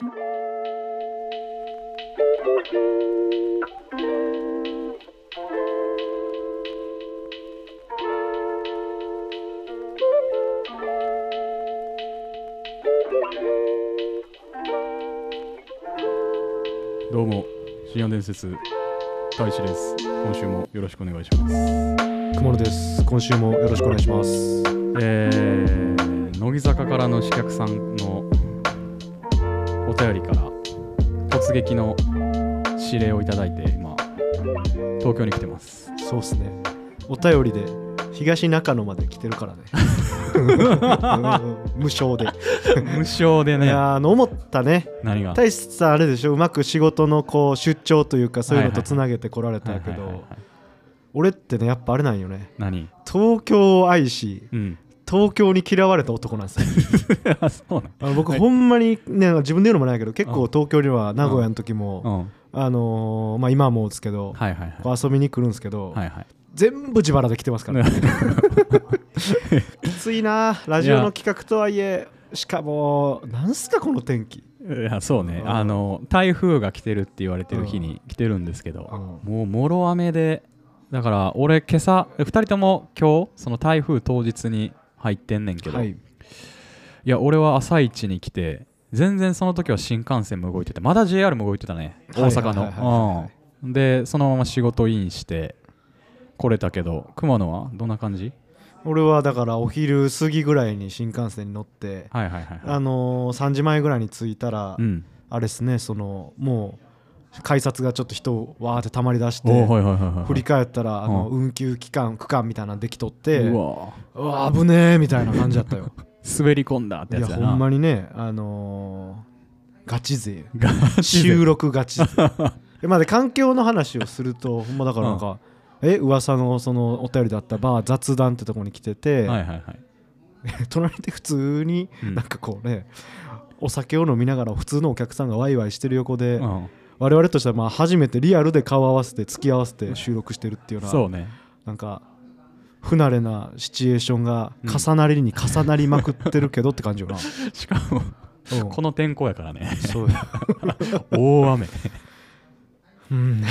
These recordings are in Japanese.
どうも深夜伝説大使です今週もよろしくお願いします雲野です。今週もよろしくお願いします。えー、乃木坂からの刺客さんのお便りから突撃の指令をいただいて今東京に来てます。そうっすね。お便りで東中野まで来てるからね。無償で。無償でいねやーあの思ったね。何が？大志さんあれでしょ。うまく仕事のこう出張というかそういうのとつなげてこられたけど俺ってねやっぱあれなんよね。何？東京を愛しうん東京に嫌われた男なんですよ。あそうなのあの僕はい。ほんまにね自分で言うのもないけど結構うん東京には名古屋の時もうん。あのーまあ今はもうですけどはいはいはい。遊びに来るんですけどはいはい。全部自腹で来てますから、ね。きついなラジオの企画とはいえしかもなんすかこの天気。いやそうね。うん。あの台風が来てるって言われてる日に来てるんですけど、もうもろ雨でだから俺今朝2人とも今日その台風当日に入ってんねんけど、、はい。いや俺は朝一に来て全然その時は新幹線も動いててまだ JR も動いてたね大阪の。うん。でそのまま仕事インして来れたけど熊野はどんな感じ？俺はだからお昼過ぎぐらいに新幹線に乗ってあのー、3時前ぐらいに着いたら、うん。あれですねそのもう改札がちょっと人わーって溜まりだして、振り返ったらあの、う運休期間区間みたいなのできとってううわわ危ねえみたいな感じだったよ。滑り込んだっていやつやな。やほんまにねあのー、ガチ勢。収録ガチ勢。で まあで環境の話をすると ほんまだからなん。か、え噂のそのお便りだったバー雑談ってとこに来てて、はいはいはい。隣で普通にうん。なんかこうね、お酒を飲みながら普通のお客さんがワイワイしてる横で、うん我々としてはまあ初めてリアルで顔合わせて付き合わせて収録してるっていうのはそうね。なんか不慣れなシチュエーションが重なりに重なりまくってるけどって感じよな、しかもうん。この天候やからね。そう。大雨。うん。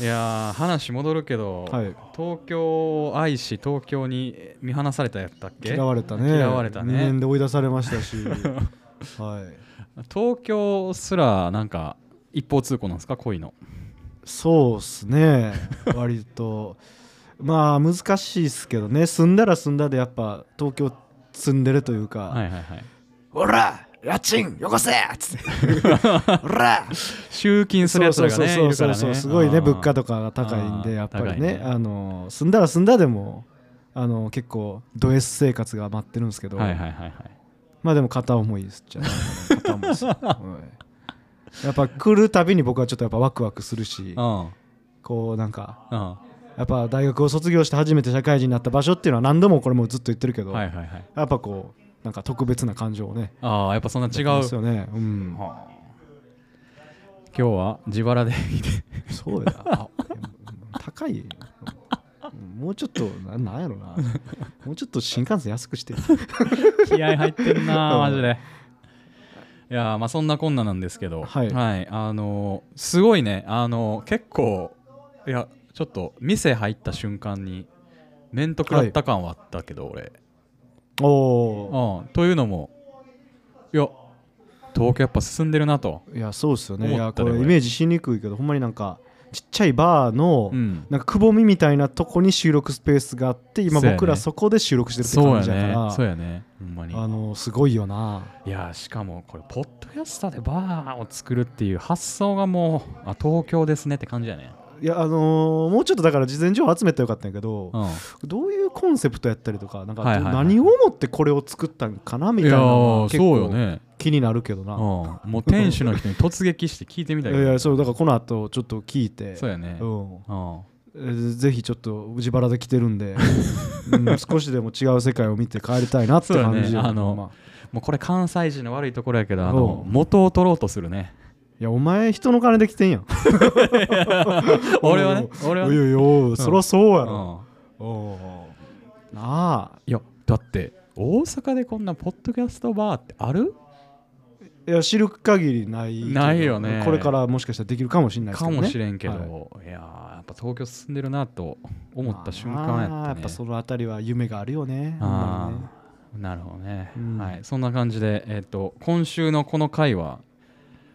いやー話戻るけど、はい。東京を愛し東京に見放されたやったっけ？嫌われたね。嫌われたね。2年で追い出されましたし。はい東京すらなんか一方通行なんですか？恋の。そうっすね。割と。まあ難しいっすけどね。住んだら住んだでやっぱ東京住んでるというか、はいはいはい。ほら家賃よこせ！っつってほら集金するやつらがねそうそうそうすごいね物価とかが高いんでやっぱりね。ね。あの住んだら住んだでもあの結構ド S 生活が待ってるんですけど、はいはいはいはいまあでも片思いです。じゃあ片思いです、はい。やっぱ来るたびに僕はちょっとやっぱワクワクするしうん。こうなんかうん。やっぱ大学を卒業して初めて社会人になった場所っていうのは何度もこれもずっと言ってるけど、はいはいはい。やっぱこうなんか特別な感情をねああやっぱそんな違う。ですよね。うん。はあ今日は自腹でそうやあ高い もうちょっとななんやろな。もうちょっと新幹線安くして。気合入ってるなうん。マジで。いやーまあそんなこんななんですけど。はい。あのーすごいね。あのー結構いやちょっと店入った瞬間に面と食らった感はあったけど、俺。おおうん。というのもいや東京やっぱ進んでるなと、いやそうっすよね。いやこれイメージしにくいけどほんまになんかちっちゃいバーの、うん、なんかくぼみみたいなとこに収録スペースがあって今僕らそこで収録してるってそうや感じだからねそうやね。ほんまにあのすごいよな。いやしかもこれポッドキャスターでバーを作るっていう発想がもうあ東京ですねって感じやね。いやあのーもうちょっとだから事前情報集めたらよかったんやけど、うん。どういうコンセプトやったりとかなんか何をもってこれを作ったんかなみたいなのが結そうよ構ね気になるけどな、うん、もう店主の人に突撃して聞いてみたい いやいやそうだからこの後ちょっと聞いて。そうやね、うん。ぜひちょっと自腹で来てるんで、うん少しでも違う世界を見て帰りたいなって感じね。あのまもうこれ関西人の悪いところやけどあおのう元を取ろうとするね。いやお前人の金で来てんやん。俺はね。俺はいね。やいやおうそりゃそうやうろ、ん。おうなあ。いやだって大阪でこんなポッドキャストバーってある？いや知る限りないないよね。これからもしかしたらできるかもしれないですけかどね。もしれんけど、、はい。やーやっぱ東京進んでるなと思った瞬間やまあったね。やっぱそのあたりは夢があるよね。あほんまーなるほどね、うん。はいそんな感じで、えっと今週のこの回は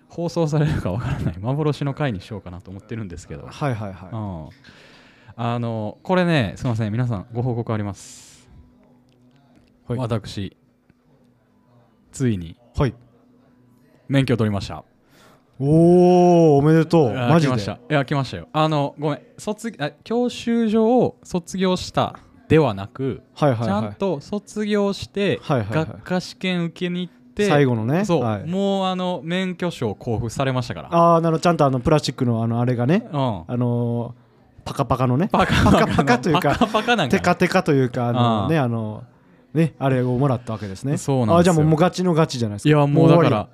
放送されるかわからない幻の回にしようかなと思ってるんですけど、はいはいはうん。あのこれねすいません。皆さんご報告あります、はい。私ついに。いはい免許取りました。おおおめでとう。あマジで？来ました。いや来ましたよ。あのごめん。卒あ教習所を卒業したではなく、はいはいちゃんはいと卒業して、はいはいはい。学科試験受けに行って最後のね？そう、はい。もうあの免許証交付されましたから。ああなるほど。ちゃんとあのプラスチックのあのあれがねうん。あのーパカパカのね？パカパカパカというかテカテカというかああのあねあのねあれをもらったわけですね。そうなんですよ。あじゃあもうもうガチのガチじゃないですか。いやもうだから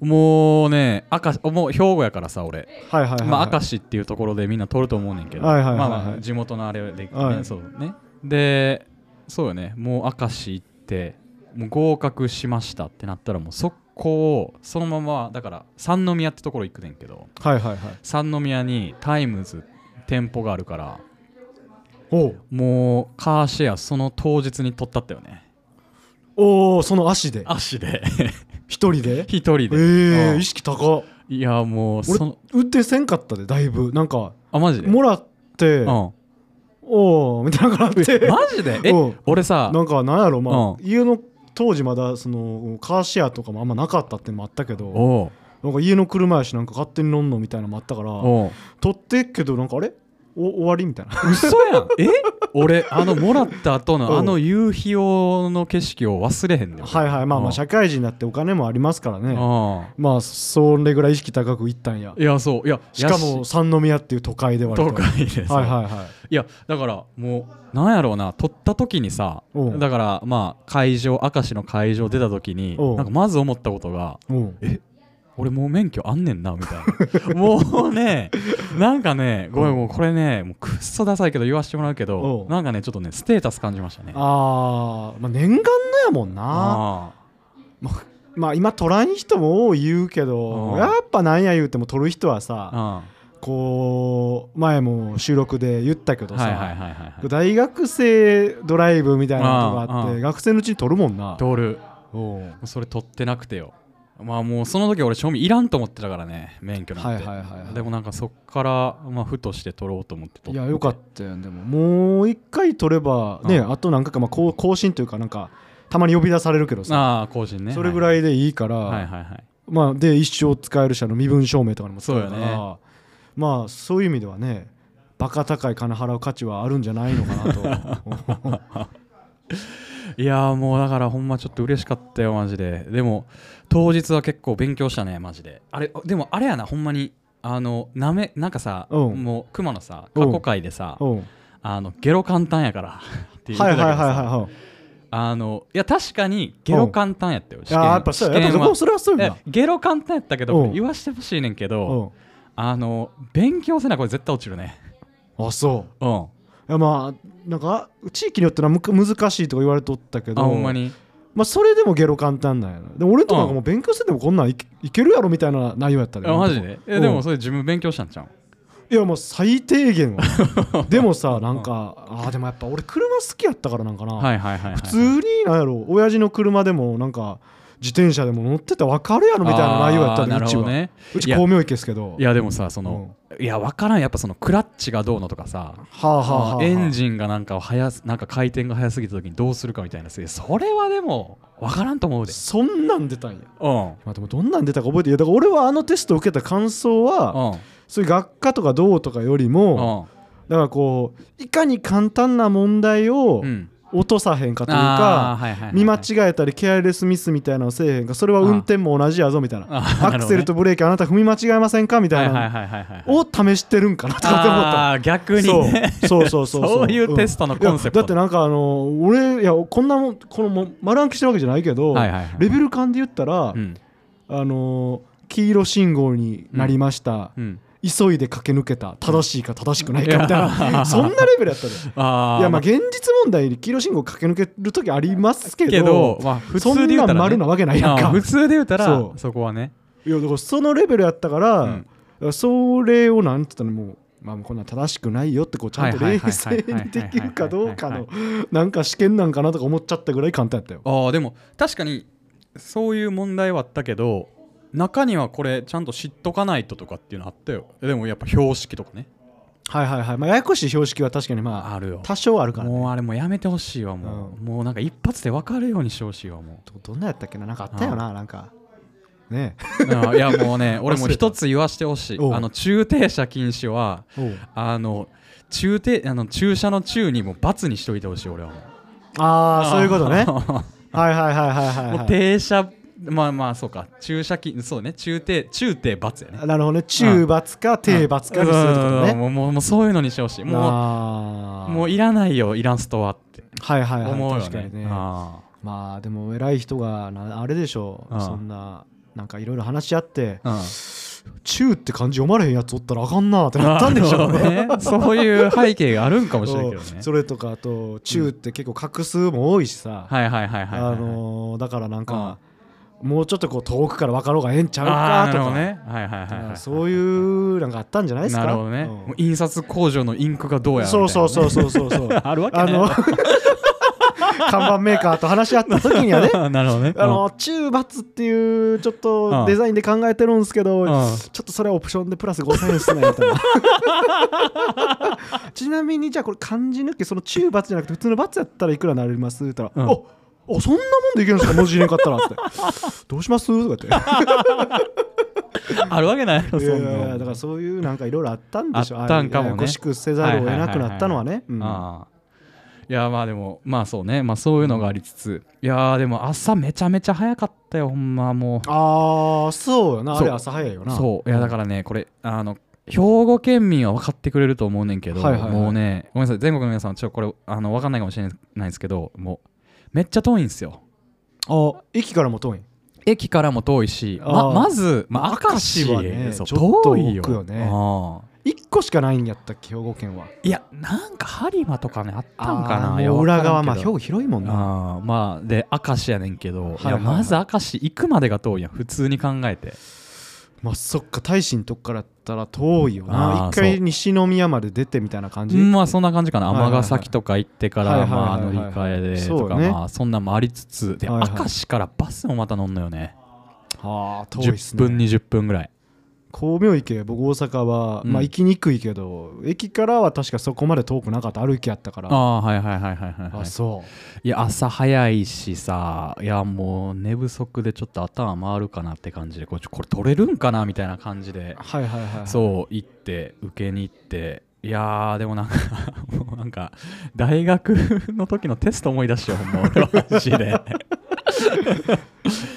もうね明石もう兵庫やからさ俺、りはいはいはいはい。まあ、明石っていうところでみんな取ると思うねんけど、はいはいはいはい。まあまあ地元のあれで、ねはい。そうね。でそうよね。もう明石行ってもう合格しましたってなったらもう速攻そのままだから三宮ってところ行くねんけど。はいはいはい。三宮にタイムズ店舗があるからもうカーシェアその当日に取ったったよね。おーその足で。足で一人で？一人で、ええうん。意識高。っいやもうその。俺運転せんかったでだいぶ。なんかあマジで？もらってうん。おおみたいな感じで。マジで？えうん。俺さなんかなんやろまあう家の当時まだそのカーシェアとかもあんまなかったってのもあったけどなんか家の車やしなんか勝手に乗んのみたいなのもあったから取ってっけどなんかあれ？お終わり？みたいな。嘘やん。え？俺あのもらった後 うん。のあの夕日用の景色を忘れへんねんはいはい。まあまうん。あ社会人になってお金もありますからね。あまあそれぐらい意識高くいったんや。いやそう。いやしかやも三宮っていう都会で割と。都会でさ、はいはいはい。いやだからもうなんやろうな。撮った時にさだからまあ会場明石の会場出た時になんかまず思ったことがうん俺もう免許あんねんなみたいな。もうねなんかねごめんもうこれねもうくっそダサいけど言わしてもらうけどなんかねちょっとねステータス感じましたね。あーまあ念願のやもんな。あまあ今取らん人も多い言うけどうんやっぱなんや言うても取る人はあさあこう前も収録で言ったけどさ大学生ドライブみたいなのがあって学生のうちに取るもんな。通る。それ取ってなくてよまあもうその時俺賞味いらんと思ってたからね免許なんて、はいはいはいはい。でもなんかそっからまあふとして取ろうと思って取って。いやよかったよでも。もう一回取ればねうん。あと何回かまあこう更新というかなんかたまに呼び出されるけどさ。ああ更新ね。それぐらいいでいいから、はいはいはいまあで一生使える社の身分証明とかにも使えるから。そうよまあそういう意味ではねバカ高い金払う価値はあるんじゃないのかなと いやーもうだからほんまちょっと嬉しかったよマジで。でも当日は結構勉強したねマジで。あれでもあれやなほんまに。あのなめなんかさうん。もう熊のさ過去回でさうん。あのゲロ簡単やから って言ってたはいはいはいはいはい。あのいや確かにゲロ簡単やったよ試あ験やっぱそうや。やっぱそれはそうやえゲロ簡単やったけどうん。言わしてほしいねんけどうあの勉強せなこれ絶対落ちるね。んあそう。うん。いやまあなんか地域によっては難しいとか言われとったけあどほんまに。まあそれでもゲロ簡単なんやなでも俺とかがもう勉強しててもこんなんいけいけるやろみたいな内容やったであマジで？えうんでもそれ自分勉強したんちゃういやもう最低限は。でもさなんかあーでもやっぱ俺車好きやったからなんか。な、普通になんやろ？親父の車でもなんか自転車でも乗ってて分かるやろみたいな内容やったあーなでうちは、ねうち光明池ですけど。いやでもさその、いや分からん。やっぱそのクラッチがどうのとかさはあはあはあはあ。エンジンがなんか速すなんか回転が速すぎた時にどうするかみたいなそれはでも分からんと思うで。そんなん出たんや。うん。まあでもどんなん出たか覚えてい。やだから俺はあのテストを受けた感想はうん。そういう学科とかどうとかよりもうだからこういかに簡単な問題をんうん落とさへんかというかはいはい見間違えたりケアレスミスみたいなのをせえへんかそれは運転も同じやぞみたいな。あーアクセルとブレーキあなた踏み間違えませんかみたいなを試してるんかなとかって思った。逆にね。そうそうそうそう。そういうテストのコンセプト。いやだってなんかあの俺いやこんなもんこのもん丸暗記してるわけじゃないけど、はいはいはい。レベル感で言ったら、うん。あの黄色信号になりました、うん急いで駆け抜けた正しいか正しくないかみたいな。そんなレベルやったで。いやまあ現実問題に黄色信号駆け抜ける時ありますけどまあ、普通で言うたら、ね、なん丸なわけないやんか。普通で言うたらそこはね、いやだからそのレベルやったから、うん。それをなんて言ったらもうまあこんなん正しくないよってこうちゃんと冷静にできるかどうかはいのなんか試験なんかなとか思っちゃったぐらい簡単やったよ。ああでも確かにそういう問題はあったけど中にはこれちゃんと知っとかないととかっていうのあったよ。でもやっぱ標識とかね。はいはいはい。まあややこしい標識は確かにまああるよ。多少あるから、ね、もうあれもうやめてほしいわもう、もうなんか一発で分かるようにしてほしいわもどどんなやったっけな？なんかあったよななんか。ね。いやもうね 俺も一つ言わしてほしい。あの駐停車禁止はあの駐停あの駐車の駐にもう罰にしといてほしい俺はもう。ああそういうことね。はいはいはいはいはい、もうはい停車まあまあそうか。駐車禁そうね。駐停駐停罰やね。なるほどね。中罰か定罰かにするとうん。ねもうもうもうそういうのにしてほしい。もうもういらないよイラストはって。はいはいはい。思うよね。確かにね。あまあでも偉い人がなあれでしょ。ううん。そんななんかいろいろ話し合ってあ「中」って漢字読まれへんやつおったらあかんなってなったんでしょうね。ね。そういう背景があるんかもしれないけどね。それとかあと「中」って結構画数も多いしさ。はいはいはいはいあはい。のーだからなんかもうちょっとこう遠くから分かろうがええんちゃうかとか。ね。はいはいそういうなんかあったんじゃないですか？なるほどね。うん。印刷工場のインクがどうやらそうそうそううそうそうそう。あるわけね。あの 看板メーカーと話し合った時にはね。なるほどね。あの中罰っていうちょっとデザインで考えてるんですけど、ちょっとそれはオプションでプラス5000円っすねみたいな。ちなみにじゃあこれ漢字抜きその中罰じゃなくて普通の罰やったらいくらなります？って言ったら、うん。おおそんなもんでいけるんですか文字入れんかったらって。どうします？とか言 あるわけないそんなだからそういうなんかいろいろあったんでしょあったんかもね。しくせざるを得なくなったのはね。いやまあでもまあそうね。まあそういうのがありつつ。いやーでも朝めちゃめちゃ早かったよほんまもう。ああそうよな。あれ朝早いよな。そう。いやだからねこれあの兵庫県民は分かってくれると思うねんけど、もうねごめんなさい。全国の皆さんちょっとこれあの分かんないかもしれないですけどもうめっちゃ遠いんですよ。あ駅からも遠い？駅からも遠いしままず、まあ、明石はねちょっと遠いよ。ね。あ1個しかないんやったっけ兵庫県は。ーいやなんか播磨とかねあったんかな裏側まあ兵庫広いもんな。あーまあで明石やねんけど、いはいはいやまず明石行くまでが遠いやん普通に考えてまあそっか大使のとこからやったら遠いよな。一回西宮まで出てみたいな感じ？まあそんな感じかな。尼崎とか行ってからまあ乗り換えでとかまあそんなんもありつつではいはい明石からバスもまた乗んのよね。はあ遠いっす10分ね20分ぐらい光明池僕大阪は、うん。まあ行きにくいけど駅からは確かそこまで遠くなかった歩きやったから。ああはいはいはいはいはいはい。あそいや朝早いしさいやもう寝不足でちょっと頭回るかなって感じでこれちょこれ取れるんかなみたいな感じでうはいはいはい、うそう行って受けに行って。いやーでもなんか もうなんか大学の時のテスト思い出しようほんま俺はマジで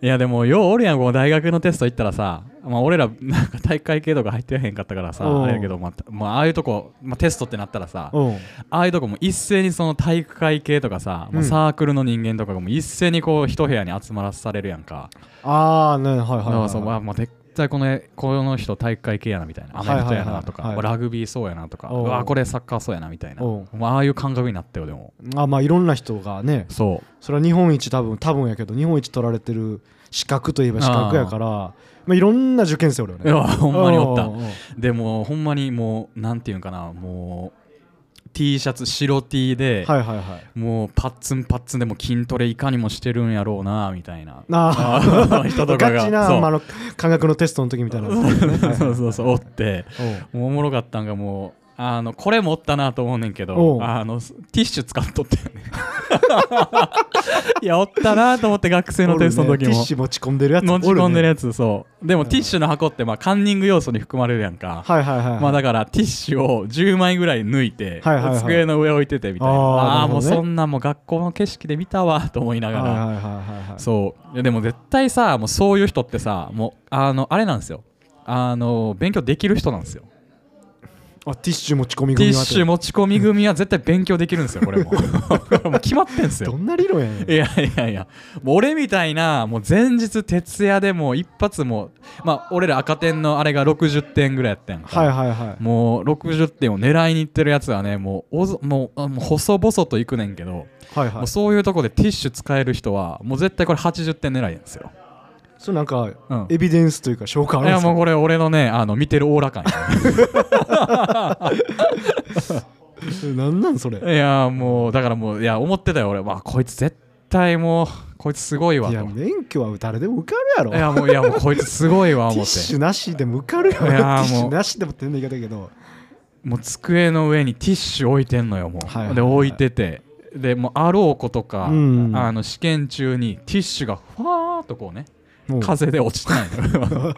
いやでもようおるやんこう大学のテスト行ったらさ、まあ、俺らなんか体育会系とか入ってへんかったからさうん。あれやけど、まあまあ、ああいうとこ、まあ、テストってなったらさうん。ああいうとこも一斉にその体育会系とかさ、サークルの人間とかがもう一斉にこう一部屋に集まらされるやんか、ああねはいはいだからはい、そうまあもう絶対このこの人体育会系やなみたいな。アメフトやなとか、ラグビーそうやなとか。おう。うわこれサッカーそうやなみたいな。おう。もうああいう感覚になったよでも。あまあいろんな人がね。そそれは日本一多分多分やけど日本一取られてる資格といえば資格やからまあ、いろんな受験生おるよね。ういやほんまにおった。でもほんまにもうなんていうんかな。もう T シャツ白 T で、はいはいはい。もうパッツンパッツンでも筋トレいかにもしてるんやろうなみたいな。ああ人とかが。ガチな、そう。まあ、あの科学のテストの時みたいな、そうそうそうおって。おもろかったんがもうあのこれもおったなと思うねんけおどう。あのティッシュ使っとったよね。いやおったなと思って学生のテストの時も。ねティッシュ持ち込んでるやつ持ち込んでるややつそう。でもティッシュの箱ってまあカンニング要素に含まれるやんか。はいはいはい、まあだからティッシュを10枚ぐらい抜いてはいはいはい。机の上置いててみたいな。あーあねもうそんなもう学校の景色で見たわと思いながら。はいはいはいはいはい。そう。でも絶対さもうそういう人ってさもうあのあれなんですよ。あの勉強できる人なんですよあティッシュ持ち込みティッシュ持ち込み組は絶対勉強できるんですよこれも。もう決まってんすよ。どんな理論やねん。いやいやいや。もう俺みたいなもう前日徹夜でもう一発もまあ俺ら赤点のあれが60点ぐらいやったやんか、はいはいはい。もう60点を狙いにいってるやつはねもうおぞもうあもう細々といくねんけど、はいはい。そういうとこでティッシュ使える人はもう絶対これ80点狙いなんですよ、それなんかうん、エビデンスというか証拠あいるんですかやもうこれ俺のねあの見てるオーラ感なんなんそれ？いやもうだからもういや思ってたよ俺。まあこいつ絶対もうこいつすごいわと。いや免許は誰でも受かるやろ。いやもういやもうこいつすごいわティ思って。ッシュなしでも受かるよテいやーィッシもうュなしでもって言うんだけど。もう机の上にティッシュ置いてんのよもう、はいはいはい。で置いてて。でもうあろうことか、うん。あの試験中にティッシュがふわーっとこうねもう風で落ちたんよ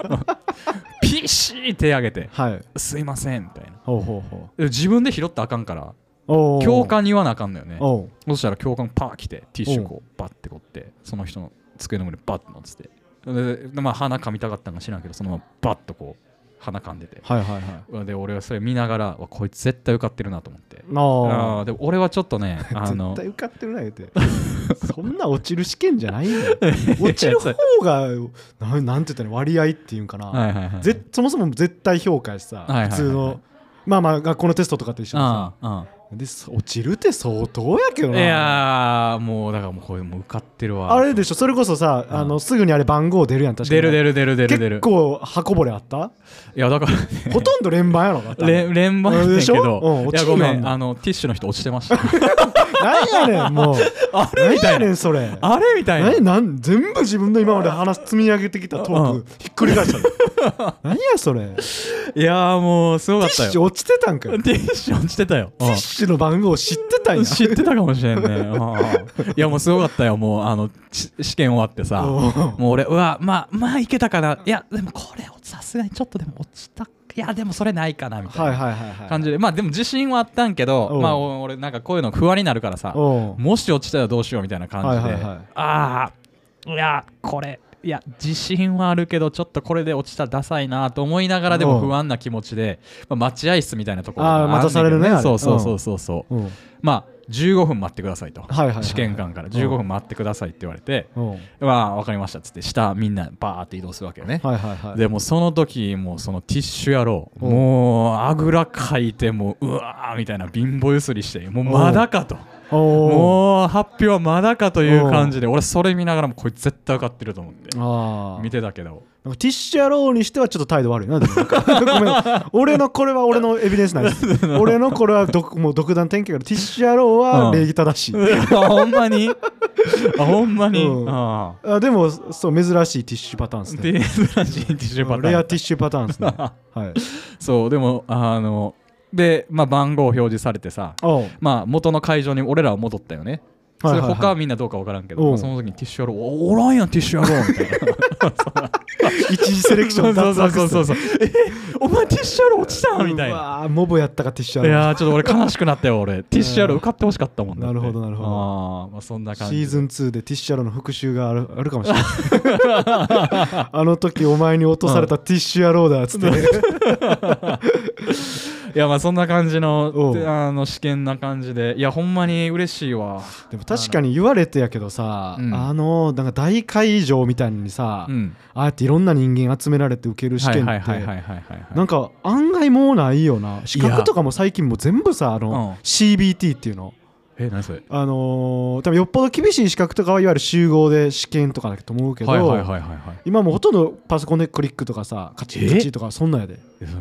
ピッシー手上げて。はい「すいません」みたいな。自分で拾ったらあかんから。教官に言わなあかんのよね。そしたら教官パー来てティッシュこうバッてこってその人の机の上にバッて乗ってて。ででまあ鼻かみたかったんか知らんけどそのままバッとこう鼻かんでて。はいはいはい。で俺はそれ見ながらわこいつ絶対受かってるなと思って。あ。あーでも俺はちょっとねあ あの絶対受かってるな言うて。そんな落ちる試験じゃないよ。落ちる方がなんなんて言ったら割合っていうんかな、はいはいはいぜそもそも絶対評価やしさ、はいはいはい普通のまあまあ学校のテストとかと一緒でさ。あでそ落ちるって相当やけどあいなやーもうだからもうこれもう受かってるわ。あれでしょそれこそさ、うん。あのすぐにあれ番号出るやん確かに。出る出る出る出る出る。結構箱ぼれあった？いやだからほとんど連番やろだった連 連番やねんけでしょ？うんど落いやごめんあのティッシュの人落ちてました。何やねんもう。あれ何みたいな。やねんそれ。あれみたいな。何？なん全部自分の今まで話積み上げてきたトーうん。クひっくり返したの 何やそれ。テいやーもうすごィかったよ。ッシュ落ちてたんかよ。ティッシュ落ちてたよ。ティッシュの番号知ってたんや。知ってたかもしれんね。いやもうすごかったよもうあのし試験終わってさ。もう俺うわまあまあいけたかな。いやでもこれさすがにちょっとでも落ちたいやでもそれないかなみたいな感じで。まあでも自信はあったんけどまあお俺なんかこういうの不安になるからさもし落ちたらどうしようみたいな感じで、ああいやこれいや自信はあるけどちょっとこれで落ちたらダサいなと思いながらでもうん。不安な気持ちで、まあ、待合室みたいなところあね待たされるねそうそうそうそうそう、うん。まあ15分待ってくださいと、はいはいはい試験官から。15分待ってくださいって言われて、うん。まあ分かりましたっつって下みんなバーって移動するわけよね、はいはいはい。でもその時もうそのティッシュ野郎うん。もうあぐらかいてもううわーみたいな貧乏ゆすりしてもうまだかともう発表はまだかという感じで俺それ見ながらもこいつ絶対受かってると思って。見てたけど。ティッシュ野郎にしてはちょっと態度悪いな 俺のこれは俺のエビデンスなんです。俺のこれはどもう独断典型からティッシュ野郎は礼儀正しい、あほんまに？あほんまに、うん。ああ。でもそう珍しいティッシュパターンですね。珍しいティッシュパターン。レアティッシュパターンですね。はい。そうでもあので、まあ、番号表示されてさまあ元の会場に俺らは戻ったよね。それ他はみんなどうか分からんけど、その時にティッシュ野郎おおらんやんティッシュ野郎みたいな。一次セレクションそうそうそうそうそう。えお前ティッシュ野郎落ちたみたいな。なモブやったかティッシュい野郎やーちょっと俺悲しくなったよ俺。ティッシュ野郎受かってほしかったもんなるほどなるほど。あーまあそんな感じ。シーズン2でティッシュ野郎の復習があるあるかもしれない。あの時お前に落とされたティッシュ野郎だっつって いやまあそんな感じのあの試験な感じで。いやほんまに嬉しいわ。でも確かに言われてやけどさ、うん。あのなんか大会場みたいにさ、うん。ああやっていろんな人間集められて受ける試はい験ってなんか案外もうないよな資格とかも最近もう全部さあの、うん。CBT っていうの。え何それ？あのー多分よっぽど厳しい資格とかはいわゆる集合で試験とかだと思うけど、今もうほとんどパソコンでクリックとかさカチッえカチッとかそんなんやで。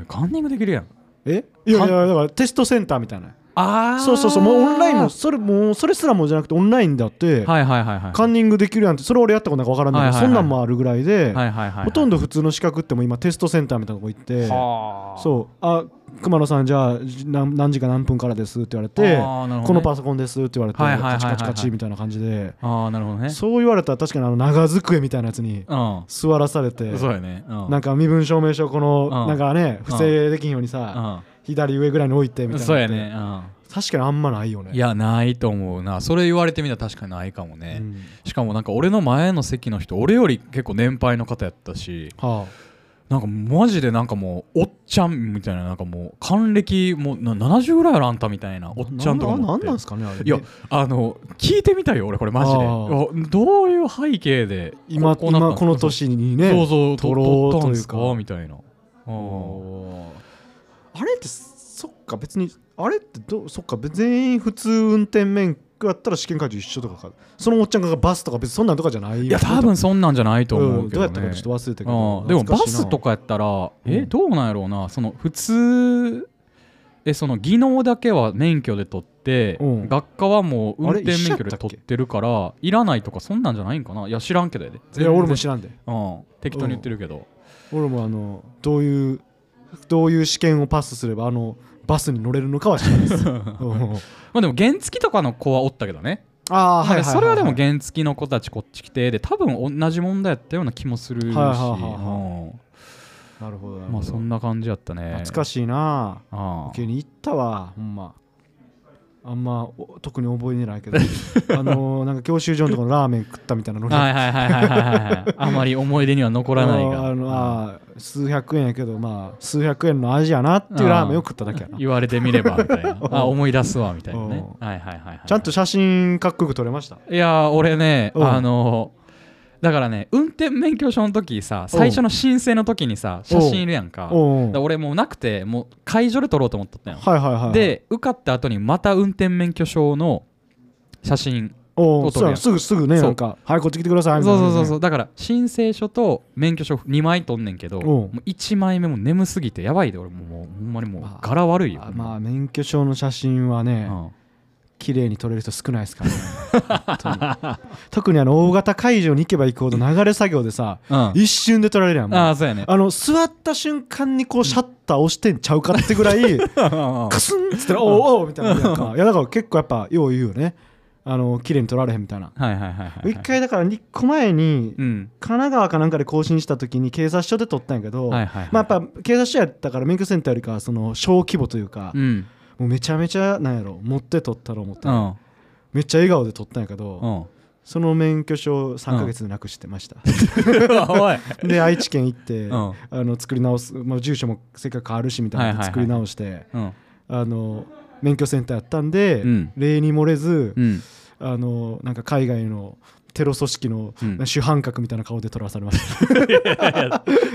カンニングできるやんえ？いやいやだからテストセンターみたいなああそうそうそうもうオンラインもそれもうそれすらもじゃなくてオンラインだって、はいはいはいはい。カンニングできるやんってそれ俺やったことないか分からんけど、はいはいはいそんなんもあるぐらいで、はいはいはいほとんど普通の資格っても今テストセンターみたいなとこ行ってはあ。そうあ熊野さんじゃあじ何何時か何分からですって言われて、ね。このパソコンですって言われて、カチカチカチみたいな感じで、ああなるほどね。そう言われたら確かにあの長机みたいなやつにうん。座らされて、そうやね。うん。なんか身分証明書この、うん。なんかね不正できんようにさ、う左上ぐらいに置いてみたいな。んそうやね。うん。確かにあんまないよね。いやないと思うな。それ言われてみたら確かにないかもね、うん。しかもなんか俺の前の席の人俺より結構年配の方やったしはなんかマジでなんかもうおっちゃんみたいななんかもう還暦もうな70ぐらいあるあんたみたいなおっちゃんとかなもって。なんなんですかねあれ。いやあの聞いてみたいよ俺これマジで。どういう背景で今こ今この年にねそうそう撮ろうというか。みたいな。あーおーあれってそっか別にあれってどうそっか別に全員普通運転免許やったら試験会場一緒とかかそのおっちゃんがバスとか別にそんなんとかじゃないいや多分そんなんじゃないと思うけど、ね。どうやったかちょっと忘れたけどうんでもバスとかやったらえうんどうなんやろうな。その普通えその技能だけは免許で取ってうん。学科はもう運転免許で取ってるからいらないとかそんなんじゃないんかな？いや知らんけどやで。いや俺も全知らんで。然うん。適当に言ってるけど。俺もあのどういうどういう試験をパスすればあのバスに乗れるのかは知らないです。うん。まあでも原付とかの子はおったけどねああはいはいはい、それはでも原付の子たちこっち来てで多分同じ問題やったような気もするし。はいはいはいなるほど。まあそんな感じやったね。懐かしいな。ああ。急に行ったわほんまあんまお特に覚えてないけど。あのーなんか教習所のとこのラーメン食ったみたいなのに。はいはいはいはいはいはいあまり思い出には残らないが。あのあー数百円やけどまあ数百円の味やなっていうラーメンを食っただけやな。言われてみればみたいな。うん。あ思い出すわみたいなね。うはいはいはいはいちゃんと写真かっこよく撮れました？いやー俺ねうん。あのだからね運転免許証の時さ最初の申請の時にさ写真いるやんか。俺もうなくてもう会場で撮ろうと思っとったんよ。はいはいはいで受かった後にまた運転免許証の写真おう撮るやん。すぐすぐねなんかはいこっち来てくださいそうみたいなね。そうそうそうだから申請書と免許証2枚取んねんけどもう1枚目も眠すぎてやばいで俺もうほんまにもうまあ柄悪いよあまあ免許証の写真はねうん綺麗に撮れる人少ないですからね。特にあの大型会場に行けば行くほど流れ作業でさうん。一瞬で撮られるやんああそうやね。あの座った瞬間にこうシャッター押してんちゃうかってぐらい カスンっつったら「おうおう」みたいななんか。いやだから結構やっぱよう言うよね。あの綺麗に撮られへんみたいな。一回だから1個前にうん。神奈川かなんかで更新した時に警察署で撮ったんやけど、はいはいはい。まあやっぱ警察署やったから免許センターよりかはその小規模というか、うんもうめちゃめちゃなんやろ。持って撮ったろ思って、うん。めっちゃ笑顔で撮ったんやけど、うん。その免許証3ヶ月でなくしてました、おい。で愛知県行って、うん。あの作り直す、まあ、住所もせっかく変わるしみたいな作り直して、うん。あの免許センターやったんで、うん。例に漏れず、うん。あのなんか海外のテロ組織のうん。主犯格みたいな顔で撮らされました、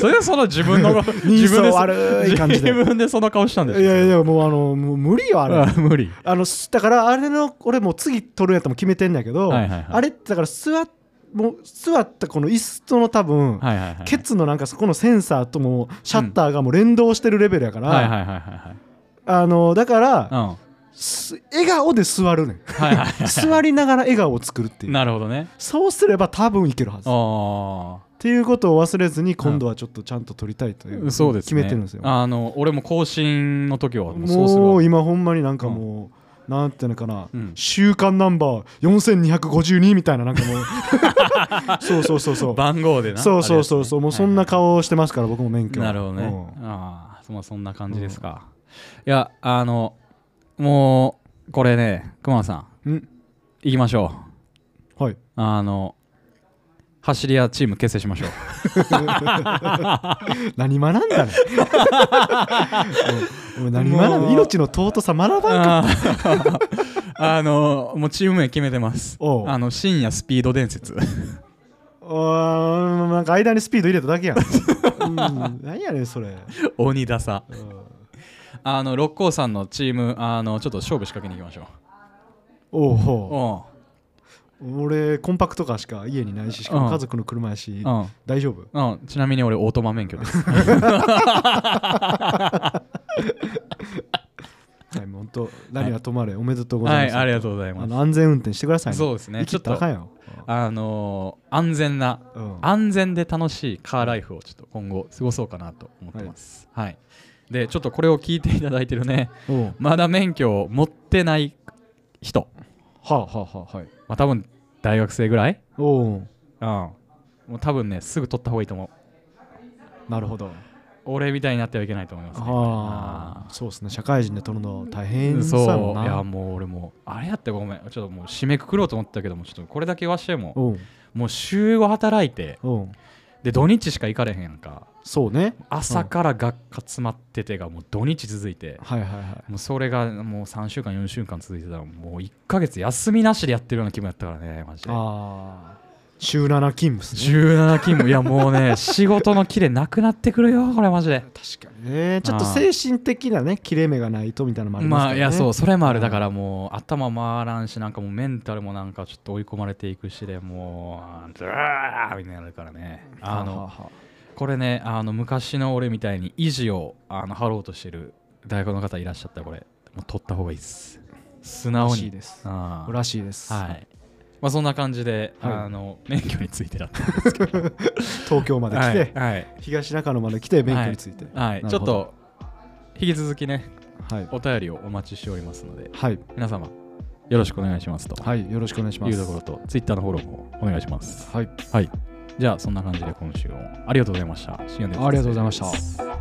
それはその自分の 人自分で相悪い感じで。自分でその顔したんでしょいやいやもうあのもう無理よあれ。あ無理。あのすだからあれの俺もう次撮るんやったらもう決めてんだけど、はいはいはい。あれってだから座っもう座ったこの椅子との多分、はいケツのなんかそこのセンサーともシャッターがもう連動してるレベルやから、あのだから、はいうん。す笑顔で座るねん。はいはいはい。座りながら笑顔を作るっていう。なるほどね。そうすれば多分いけるはず。っあていうことを忘れずに今度はちょっとちゃんと撮りたいという、あそうですね。決めてるんですよ。あの俺も更新の時はもうそうするわもう今ほんまになんかもう、なんていうのかな、うん。週間ナンバー4252みたいななんかもう。そうそうそうそう。番号でな。そうそうそうそう。もうそんなは顔してますから僕も免い許。はいなるほどね。うん。ああそそんな感じですか。いやあのもうこれね熊野さん。うん？行きましょう。はい。あの走り屋チーム結成しましょう。何学んだね。何学んだ？命の尊さ学ばんか。あ のもうチーム名決めてます。あの深夜スピード伝説。おーなんか間にスピード入れただけやん、うん、何やねんそれ、鬼ダサ。うんあの六甲山のチームあのちょっと勝負仕掛けに行きましょう。おう。ほうう俺コンパクトカーしか家にないししかも家族の車やし、んうん。大丈夫？うん。ちなみに俺オートマ免許です。はい、本当何は止まれ、おめでとうございます。はいありがとうございあます。の安全運転してください、ね。そうですね。生きったらあのー安全なうん。安全で楽しいカーライフをちょっと今後過ごそうかなと思ってます。はい、でちょっとこれを聞いていただいてるね。まだ免許を持ってない人。はあはあはあはい。まあ多分大学生ぐらい？おううん。もう多分ねすぐ取った方がいいと思う。なるほど。俺みたいになってはいけないと思いますね。あ。あ、そうですね。社会人で取るの大変さそう。いやもう俺もうあれやってごめん。ちょっともう締めくくろうと思ったけどもちょっとこれだけ言わしてもおうもう週5働いておうで土日しか行かれへんやんか。そうね。朝から学科詰まっててがもう土日続いて、はいはいはい。もうそれがもう3週間4週間続いてたらもう1ヶ月休みなしでやってるような気分やったからねマジで。ああ週7勤務っすね。17勤務いやもうね 仕事のキレなくなってくるよこれマジで。確かにね。ちょっと精神的なね切れ目がないとみたいなのもありますね。まあいやそうそれもある。うん。だからもう頭回らんしなんかもうメンタルもなんかちょっと追い込まれていくしでもうドラーみたいになるからねあのこれねあの昔の俺みたいに維持をあの張ろうとしてる大学の方いらっしゃったらこれ。もう取った方がいいです。素直に。らしいです。らしいです。はいまあそんな感じで、はい。あの免許についてだったんですけど。東京まで来て、はいはい。東中野まで来て免許について。はい、ちょっと引き続きねはい。お便りをお待ちしておりますのではい、皆様よろしくお願いしますと。はい、よろしくお願いします。いうところとツイッターのフォローもお願いします。はい。はい。じゃあそんな感じで今週もありがとうございました。ありがとうございました